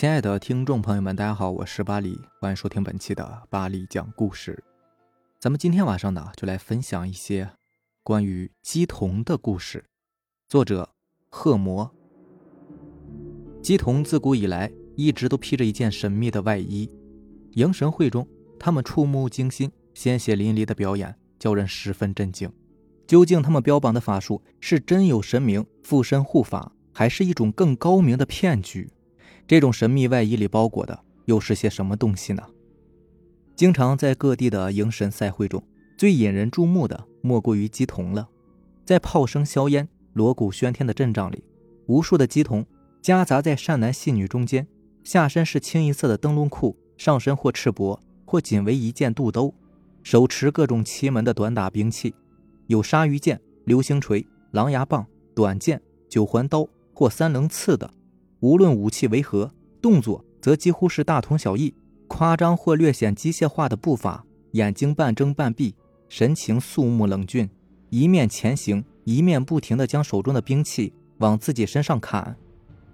亲爱的听众朋友们，大家好，我是巴黎，欢迎收听本期的巴黎讲故事。咱们今天晚上呢，就来分享一些关于鸡童的故事。作者贺魔。鸡童自古以来一直都披着一件神秘的外衣，迎神会中，他们触目惊心、鲜血淋漓的表演，叫人十分震惊。究竟他们标榜的法术是真有神明附身护法，还是一种更高明的骗局？这种神秘外衣里包裹的又是些什么东西呢？经常在各地的迎神赛会中，最引人注目的莫过于鸡童了。在炮声硝烟、锣鼓喧天的阵仗里，无数的鸡童夹杂在善男信女中间，下身是清一色的灯笼裤，上身或赤膊，或仅为一件肚兜，手持各种奇门的短打兵器。有鲨鱼剑、流星锤、狼牙棒、短剑、九环刀或三棱刺的，无论武器为何，动作则几乎是大同小异。夸张或略显机械化的步伐，眼睛半睁半闭，神情肃穆冷峻，一面前行，一面不停地将手中的兵器往自己身上砍。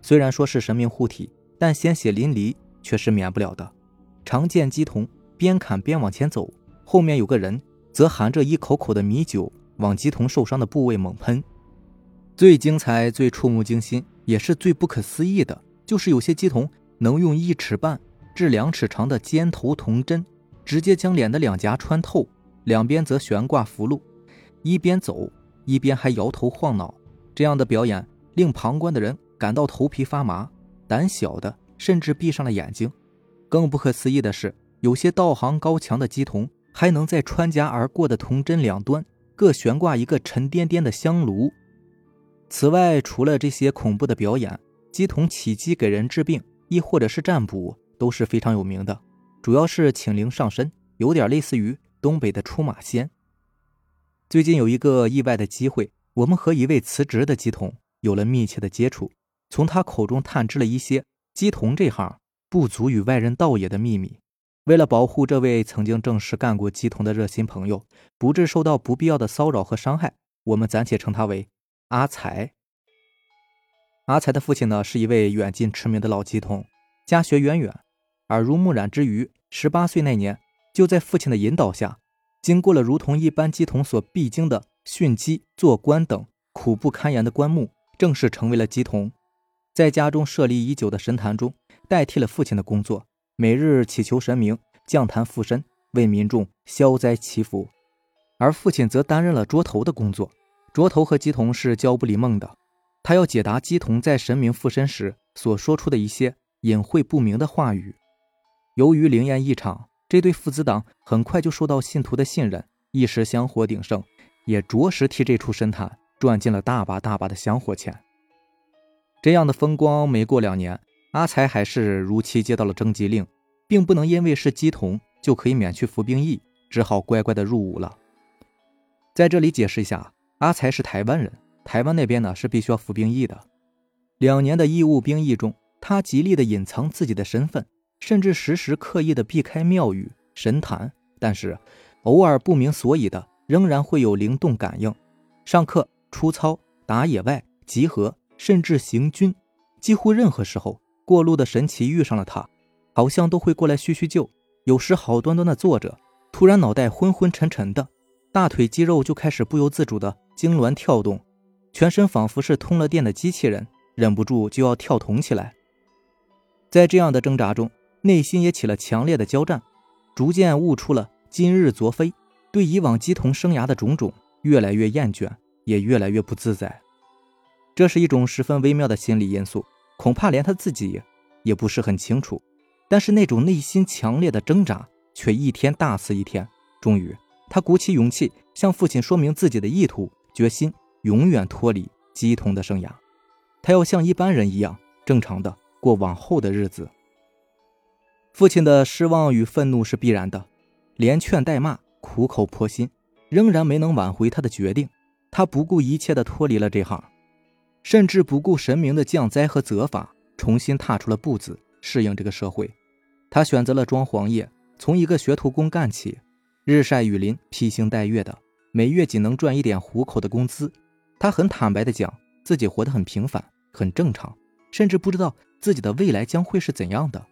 虽然说是神明护体，但鲜血淋漓却是免不了的。常见鸡童边砍边往前走，后面有个人则含着一口口的米酒。往姬童受伤的部位猛喷，最精彩、最触目惊心，也是最不可思议的，就是有些鸡童能用一尺半至两尺长的尖头铜针，直接将脸的两颊穿透，两边则悬挂符箓，一边走一边还摇头晃脑。这样的表演令旁观的人感到头皮发麻，胆小的甚至闭上了眼睛。更不可思议的是，有些道行高强的鸡童还能在穿夹而过的铜针两端。各悬挂一个沉甸甸的香炉。此外，除了这些恐怖的表演，鸡童起鸡给人治病，亦或者是占卜，都是非常有名的。主要是请灵上身，有点类似于东北的出马仙。最近有一个意外的机会，我们和一位辞职的鸡童有了密切的接触，从他口中探知了一些鸡童这行不足与外人道也的秘密。为了保护这位曾经正式干过鸡童的热心朋友，不致受到不必要的骚扰和伤害，我们暂且称他为阿才。阿才的父亲呢，是一位远近驰名的老鸡童，家学渊远，耳濡目染之余，十八岁那年，就在父亲的引导下，经过了如同一般鸡童所必经的训鸡、做官等苦不堪言的官目，正式成为了鸡童，在家中设立已久的神坛中，代替了父亲的工作。每日祈求神明降坛附身，为民众消灾祈福，而父亲则担任了捉头的工作。卓头和姬童是交不离梦的，他要解答姬童在神明附身时所说出的一些隐晦不明的话语。由于灵验异常，这对父子党很快就受到信徒的信任，一时香火鼎盛，也着实替这处神坛赚进了大把大把的香火钱。这样的风光，没过两年。阿才还是如期接到了征集令，并不能因为是姬童就可以免去服兵役，只好乖乖的入伍了。在这里解释一下，阿才是台湾人，台湾那边呢是必须要服兵役的。两年的义务兵役中，他极力的隐藏自己的身份，甚至时时刻意的避开庙宇神坛，但是偶尔不明所以的，仍然会有灵动感应。上课、出操、打野外、集合，甚至行军，几乎任何时候。过路的神奇遇上了他，好像都会过来叙叙旧。有时好端端的坐着，突然脑袋昏昏沉沉的，大腿肌肉就开始不由自主的痉挛跳动，全身仿佛是通了电的机器人，忍不住就要跳动起来。在这样的挣扎中，内心也起了强烈的交战，逐渐悟出了今日昨非，对以往鸡同生涯的种种越来越厌倦，也越来越不自在。这是一种十分微妙的心理因素。恐怕连他自己也不是很清楚，但是那种内心强烈的挣扎却一天大似一天。终于，他鼓起勇气向父亲说明自己的意图，决心永远脱离鸡童的生涯。他要像一般人一样正常的过往后的日子。父亲的失望与愤怒是必然的，连劝带骂，苦口婆心，仍然没能挽回他的决定。他不顾一切的脱离了这行。甚至不顾神明的降灾和责罚，重新踏出了步子，适应这个社会。他选择了装黄页，从一个学徒工干起，日晒雨淋、披星戴月的，每月仅能赚一点糊口的工资。他很坦白地讲，自己活得很平凡，很正常，甚至不知道自己的未来将会是怎样的。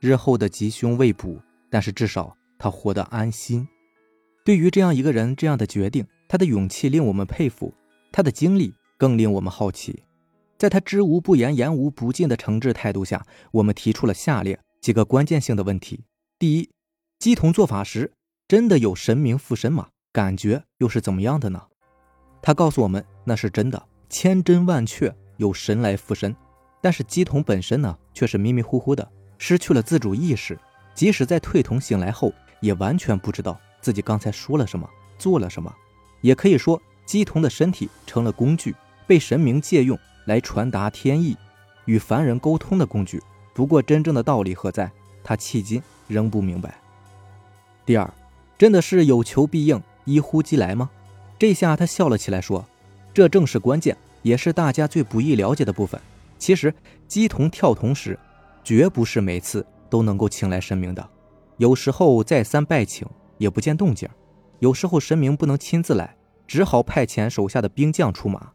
日后的吉凶未卜，但是至少他活得安心。对于这样一个人，这样的决定，他的勇气令我们佩服，他的经历更令我们好奇。在他知无不言、言无不尽的诚挚态度下，我们提出了下列几个关键性的问题：第一，鸡同做法时真的有神明附身吗？感觉又是怎么样的呢？他告诉我们那是真的，千真万确有神来附身。但是鸡童本身呢，却是迷迷糊糊的，失去了自主意识，即使在退童醒来后，也完全不知道自己刚才说了什么，做了什么。也可以说，鸡童的身体成了工具，被神明借用来传达天意，与凡人沟通的工具。不过，真正的道理何在？他迄今仍不明白。第二，真的是有求必应，一呼即来吗？这下他笑了起来，说：“这正是关键，也是大家最不易了解的部分。”其实，鸡童跳童时，绝不是每次都能够请来神明的。有时候再三拜请，也不见动静；有时候神明不能亲自来，只好派遣手下的兵将出马。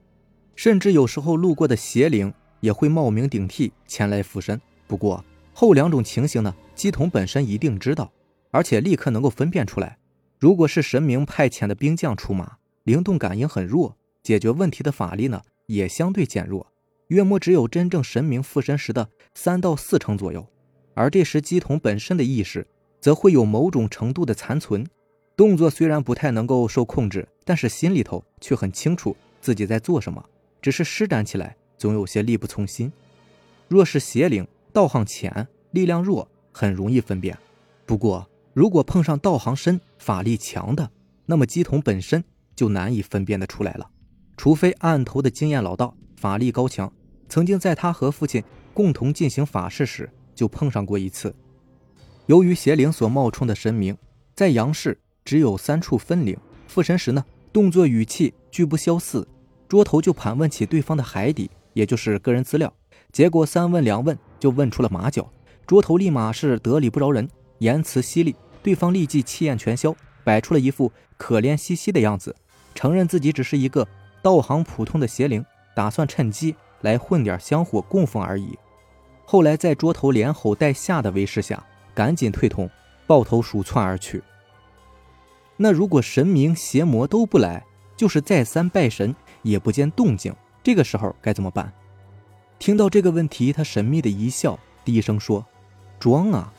甚至有时候路过的邪灵也会冒名顶替前来附身。不过后两种情形呢，鸡童本身一定知道，而且立刻能够分辨出来。如果是神明派遣的兵将出马，灵动感应很弱，解决问题的法力呢也相对减弱。约莫只有真正神明附身时的三到四成左右，而这时鸡童本身的意识则会有某种程度的残存，动作虽然不太能够受控制，但是心里头却很清楚自己在做什么，只是施展起来总有些力不从心。若是邪灵，道行浅，力量弱，很容易分辨；不过如果碰上道行深、法力强的，那么鸡童本身就难以分辨得出来了，除非案头的经验老道，法力高强。曾经在他和父亲共同进行法事时，就碰上过一次。由于邪灵所冒充的神明在阳世只有三处分灵，附身时呢，动作语气俱不相似。桌头就盘问起对方的海底，也就是个人资料，结果三问两问就问出了马脚。桌头立马是得理不饶人，言辞犀利，对方立即气焰全消，摆出了一副可怜兮兮的样子，承认自己只是一个道行普通的邪灵，打算趁机。来混点香火供奉而已。后来在桌头连吼带吓的威势下，赶紧退童，抱头鼠窜而去。那如果神明邪魔都不来，就是再三拜神也不见动静，这个时候该怎么办？听到这个问题，他神秘的一笑，低声说：“装啊，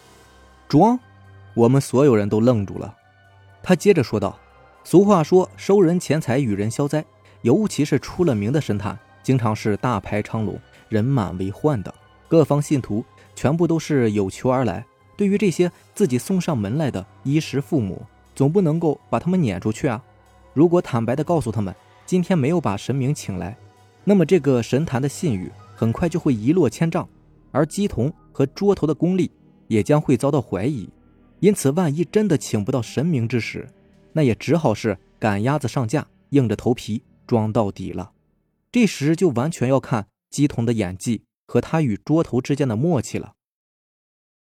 装！”我们所有人都愣住了。他接着说道：“俗话说，收人钱财与人消灾，尤其是出了名的神坛。”经常是大排长龙，人满为患的。各方信徒全部都是有求而来。对于这些自己送上门来的衣食父母，总不能够把他们撵出去啊！如果坦白的告诉他们今天没有把神明请来，那么这个神坛的信誉很快就会一落千丈，而鸡童和桌头的功力也将会遭到怀疑。因此，万一真的请不到神明之时，那也只好是赶鸭子上架，硬着头皮装到底了。这时就完全要看姬童的演技和他与桌头之间的默契了。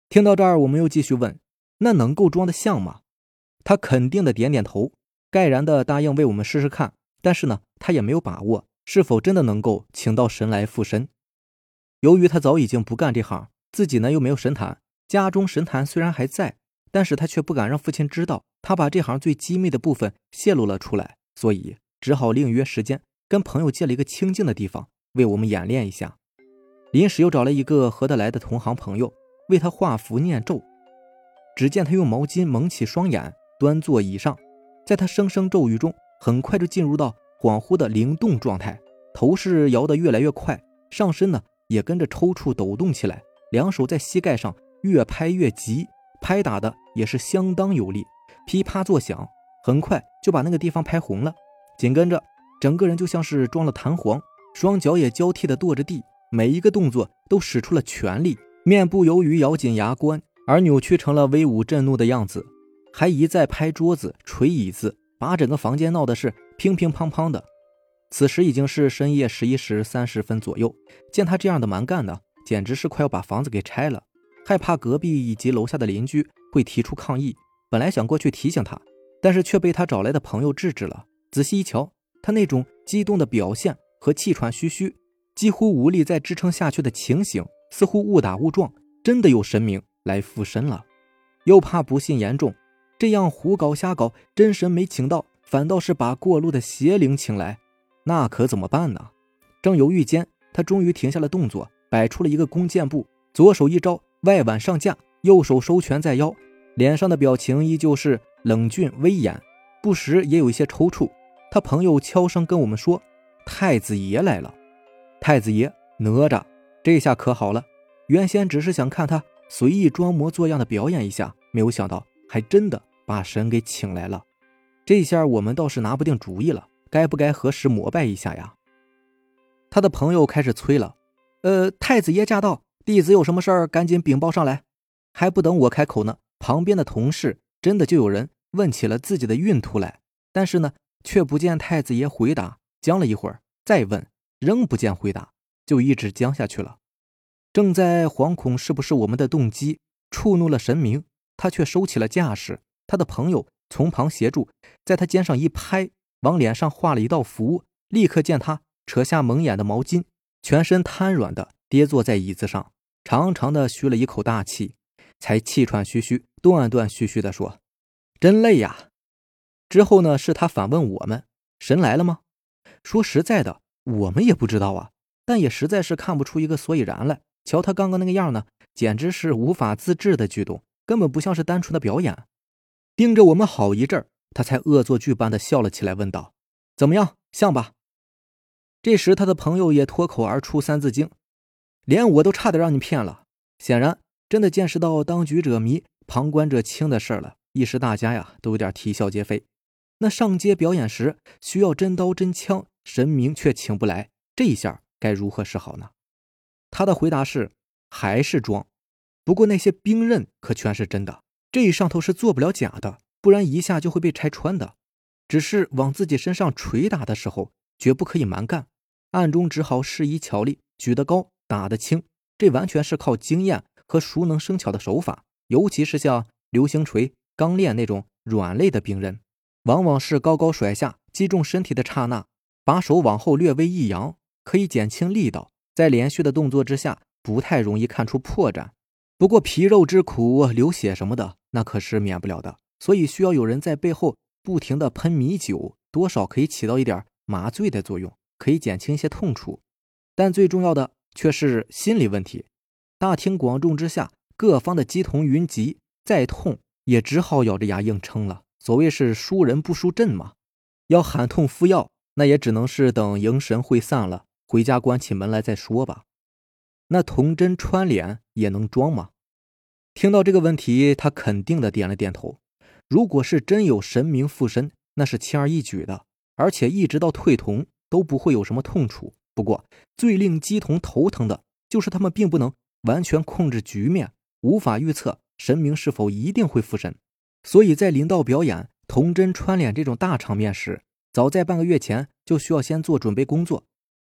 听到这儿，我们又继续问：“那能够装得像吗？”他肯定的点点头，盖然的答应为我们试试看。但是呢，他也没有把握是否真的能够请到神来附身。由于他早已经不干这行，自己呢又没有神坛，家中神坛虽然还在，但是他却不敢让父亲知道他把这行最机密的部分泄露了出来，所以只好另约时间。跟朋友借了一个清静的地方，为我们演练一下。临时又找了一个合得来的同行朋友，为他画符念咒。只见他用毛巾蒙起双眼，端坐椅上，在他声声咒语中，很快就进入到恍惚的灵动状态，头是摇得越来越快，上身呢也跟着抽搐抖动起来，两手在膝盖上越拍越急，拍打的也是相当有力，噼啪作响，很快就把那个地方拍红了。紧跟着。整个人就像是装了弹簧，双脚也交替的跺着地，每一个动作都使出了全力，面部由于咬紧牙关而扭曲成了威武震怒的样子，还一再拍桌子、捶椅子，把整个房间闹得是乒乒乓乓的。此时已经是深夜十一时三十分左右，见他这样的蛮干呢，简直是快要把房子给拆了。害怕隔壁以及楼下的邻居会提出抗议，本来想过去提醒他，但是却被他找来的朋友制止了。仔细一瞧。他那种激动的表现和气喘吁吁，几乎无力再支撑下去的情形，似乎误打误撞，真的有神明来附身了。又怕不幸严重，这样胡搞瞎搞，真神没请到，反倒是把过路的邪灵请来，那可怎么办呢？正犹豫间，他终于停下了动作，摆出了一个弓箭步，左手一招，外挽上架，右手收拳在腰，脸上的表情依旧是冷峻威严，不时也有一些抽搐。他朋友悄声跟我们说：“太子爷来了。”太子爷，哪吒，这下可好了。原先只是想看他随意装模作样的表演一下，没有想到还真的把神给请来了。这下我们倒是拿不定主意了，该不该何时膜拜一下呀？他的朋友开始催了：“呃，太子爷驾到，弟子有什么事儿，赶紧禀报上来。”还不等我开口呢，旁边的同事真的就有人问起了自己的孕途来，但是呢，却不见太子爷回答，僵了一会儿，再问。仍不见回答，就一直僵下去了。正在惶恐是不是我们的动机触怒了神明，他却收起了架势。他的朋友从旁协助，在他肩上一拍，往脸上画了一道符。立刻见他扯下蒙眼的毛巾，全身瘫软的跌坐在椅子上，长长的吁了一口大气，才气喘吁吁、断断续续的说：“真累呀。”之后呢，是他反问我们：“神来了吗？”说实在的。我们也不知道啊，但也实在是看不出一个所以然来。瞧他刚刚那个样呢，简直是无法自制的举动，根本不像是单纯的表演。盯着我们好一阵儿，他才恶作剧般的笑了起来，问道：“怎么样，像吧？”这时，他的朋友也脱口而出《三字经》，连我都差点让你骗了。显然，真的见识到当局者迷，旁观者清的事儿了。一时大家呀，都有点啼笑皆非。那上街表演时需要真刀真枪。神明却请不来，这一下该如何是好呢？他的回答是：还是装。不过那些兵刃可全是真的，这一上头是做不了假的，不然一下就会被拆穿的。只是往自己身上捶打的时候，绝不可以蛮干，暗中只好施以巧力，举得高，打得轻。这完全是靠经验和熟能生巧的手法。尤其是像流星锤、钢链那种软肋的兵刃，往往是高高甩下，击中身体的刹那。把手往后略微一扬，可以减轻力道，在连续的动作之下，不太容易看出破绽。不过皮肉之苦，流血什么的，那可是免不了的。所以需要有人在背后不停的喷米酒，多少可以起到一点麻醉的作用，可以减轻一些痛楚。但最重要的却是心理问题。大庭广众之下，各方的鸡同云集，再痛也只好咬着牙硬撑了。所谓是输人不输阵嘛，要喊痛敷药。那也只能是等迎神会散了，回家关起门来再说吧。那童真穿脸也能装吗？听到这个问题，他肯定的点了点头。如果是真有神明附身，那是轻而易举的，而且一直到退童都不会有什么痛楚。不过最令姬童头疼的就是他们并不能完全控制局面，无法预测神明是否一定会附身。所以在临到表演童真穿脸这种大场面时，早在半个月前就需要先做准备工作，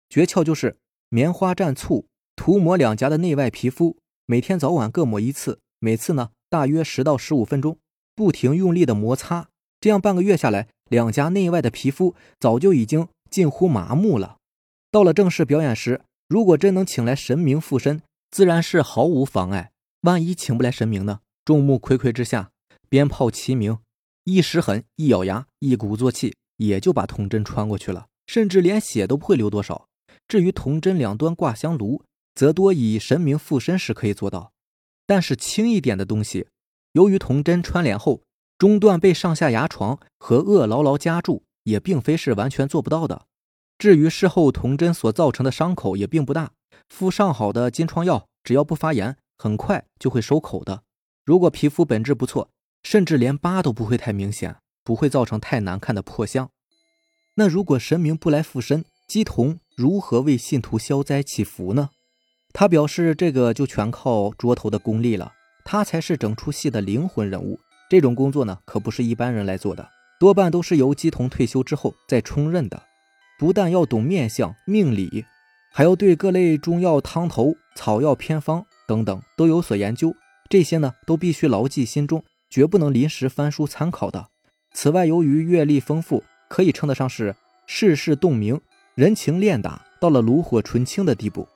诀窍就是棉花蘸醋涂抹两颊的内外皮肤，每天早晚各抹一次，每次呢大约十到十五分钟，不停用力的摩擦，这样半个月下来，两颊内外的皮肤早就已经近乎麻木了。到了正式表演时，如果真能请来神明附身，自然是毫无妨碍。万一请不来神明呢？众目睽睽之下，鞭炮齐鸣，一时狠，一咬牙，一鼓作气。也就把铜针穿过去了，甚至连血都不会流多少。至于铜针两端挂香炉，则多以神明附身时可以做到。但是轻一点的东西，由于铜针穿脸后中段被上下牙床和颚牢牢夹住，也并非是完全做不到的。至于事后铜针所造成的伤口也并不大，敷上好的金疮药，只要不发炎，很快就会收口的。如果皮肤本质不错，甚至连疤都不会太明显。不会造成太难看的破相。那如果神明不来附身，姬童如何为信徒消灾祈福呢？他表示，这个就全靠桌头的功力了，他才是整出戏的灵魂人物。这种工作呢，可不是一般人来做的，多半都是由姬童退休之后再充任的。不但要懂面相、命理，还要对各类中药汤头、草药偏方等等都有所研究。这些呢，都必须牢记心中，绝不能临时翻书参考的。此外，由于阅历丰富，可以称得上是世事洞明、人情练达、到了炉火纯青的地步。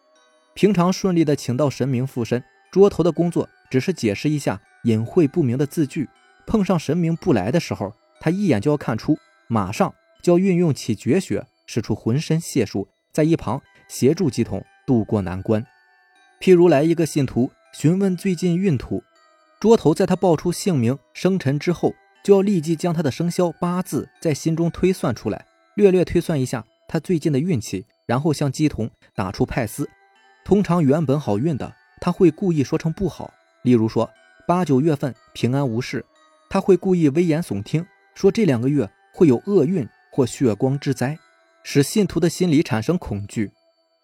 平常顺利的请到神明附身，桌头的工作只是解释一下隐晦不明的字句。碰上神明不来的时候，他一眼就要看出，马上就要运用起绝学，使出浑身解数，在一旁协助鸡童渡过难关。譬如来一个信徒询问最近运途，桌头在他报出姓名生辰之后，就要立即将他的生肖八字在心中推算出来，略略推算一下他最近的运气，然后向鸡童打出派司。通常原本好运的，他会故意说成不好。例如说八九月份平安无事，他会故意危言耸听，说这两个月会有厄运或血光之灾，使信徒的心里产生恐惧。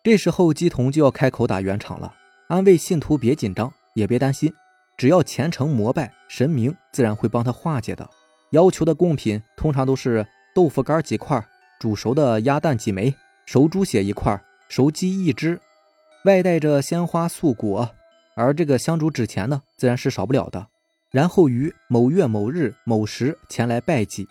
这时候鸡童就要开口打圆场了，安慰信徒别紧张，也别担心，只要虔诚膜拜神明，自然会帮他化解的。要求的贡品通常都是豆腐干几块，煮熟的鸭蛋几枚，熟猪血一块，熟鸡一只。外带着鲜花素果，而这个香烛纸钱呢，自然是少不了的。然后于某月某日某时前来拜祭，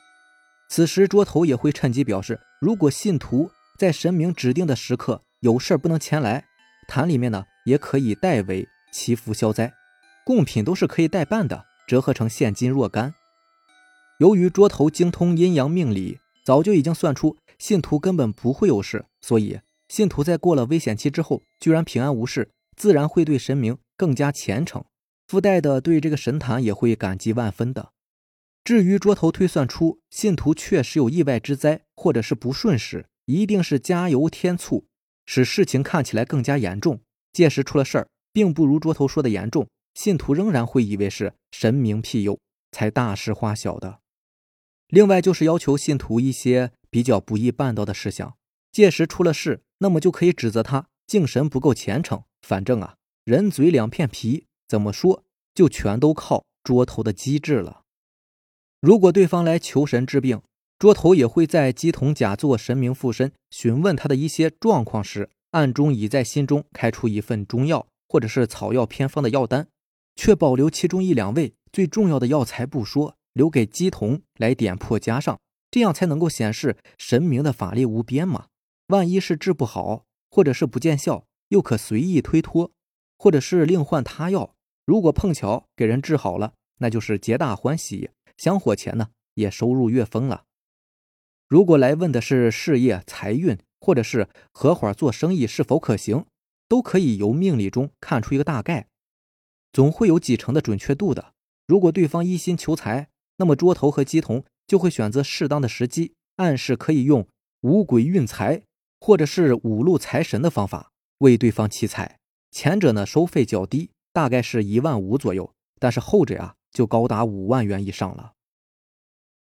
此时桌头也会趁机表示，如果信徒在神明指定的时刻有事不能前来，坛里面呢也可以代为祈福消灾，贡品都是可以代办的，折合成现金若干。由于桌头精通阴阳命理，早就已经算出信徒根本不会有事，所以。信徒在过了危险期之后，居然平安无事，自然会对神明更加虔诚，附带的对这个神坛也会感激万分的。至于桌头推算出信徒确实有意外之灾或者是不顺时，一定是加油添醋，使事情看起来更加严重。届时出了事儿，并不如桌头说的严重，信徒仍然会以为是神明庇佑，才大事化小的。另外就是要求信徒一些比较不易办到的事项，届时出了事。那么就可以指责他敬神不够虔诚。反正啊，人嘴两片皮，怎么说就全都靠桌头的机智了。如果对方来求神治病，桌头也会在鸡童假作神明附身询问他的一些状况时，暗中已在心中开出一份中药或者是草药偏方的药单，却保留其中一两味最重要的药材不说，留给鸡童来点破加上，这样才能够显示神明的法力无边嘛。万一是治不好，或者是不见效，又可随意推脱，或者是另换他药。如果碰巧给人治好了，那就是皆大欢喜，香火钱呢也收入月丰了。如果来问的是事业、财运，或者是合伙做生意是否可行，都可以由命理中看出一个大概，总会有几成的准确度的。如果对方一心求财，那么桌头和鸡童就会选择适当的时机，暗示可以用五鬼运财。或者是五路财神的方法为对方祈财，前者呢收费较低，大概是一万五左右，但是后者呀就高达五万元以上了。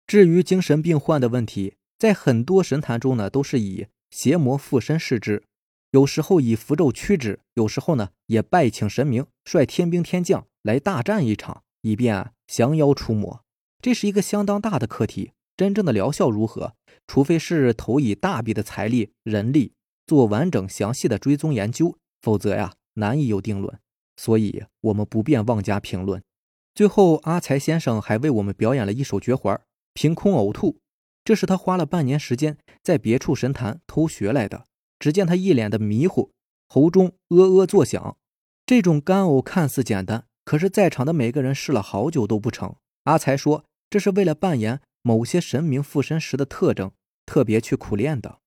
至于精神病患的问题，在很多神坛中呢都是以邪魔附身视之，有时候以符咒驱之，有时候呢也拜请神明率天兵天将来大战一场，以便降妖除魔。这是一个相当大的课题。真正的疗效如何？除非是投以大笔的财力、人力做完整详细的追踪研究，否则呀，难以有定论。所以，我们不便妄加评论。最后，阿财先生还为我们表演了一手绝活儿——凭空呕吐。这是他花了半年时间在别处神坛偷学来的。只见他一脸的迷糊，喉中呃呃作响。这种干呕看似简单，可是在场的每个人试了好久都不成。阿才说：“这是为了扮演。”某些神明附身时的特征，特别去苦练的。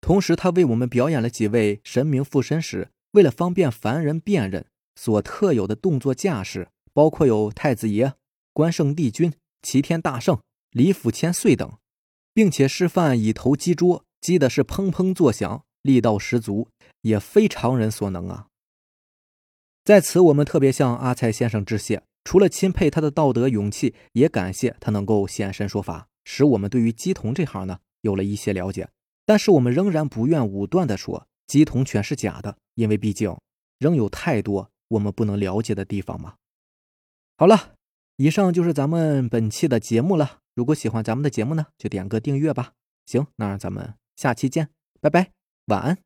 同时，他为我们表演了几位神明附身时，为了方便凡人辨认所特有的动作架势，包括有太子爷、关圣帝君、齐天大圣、李府千岁等，并且示范以头击桌，击的是砰砰作响，力道十足，也非常人所能啊。在此，我们特别向阿蔡先生致谢。除了钦佩他的道德勇气，也感谢他能够现身说法，使我们对于鸡童这行呢有了一些了解。但是我们仍然不愿武断地说鸡童全是假的，因为毕竟仍有太多我们不能了解的地方嘛。好了，以上就是咱们本期的节目了。如果喜欢咱们的节目呢，就点个订阅吧。行，那咱们下期见，拜拜，晚安。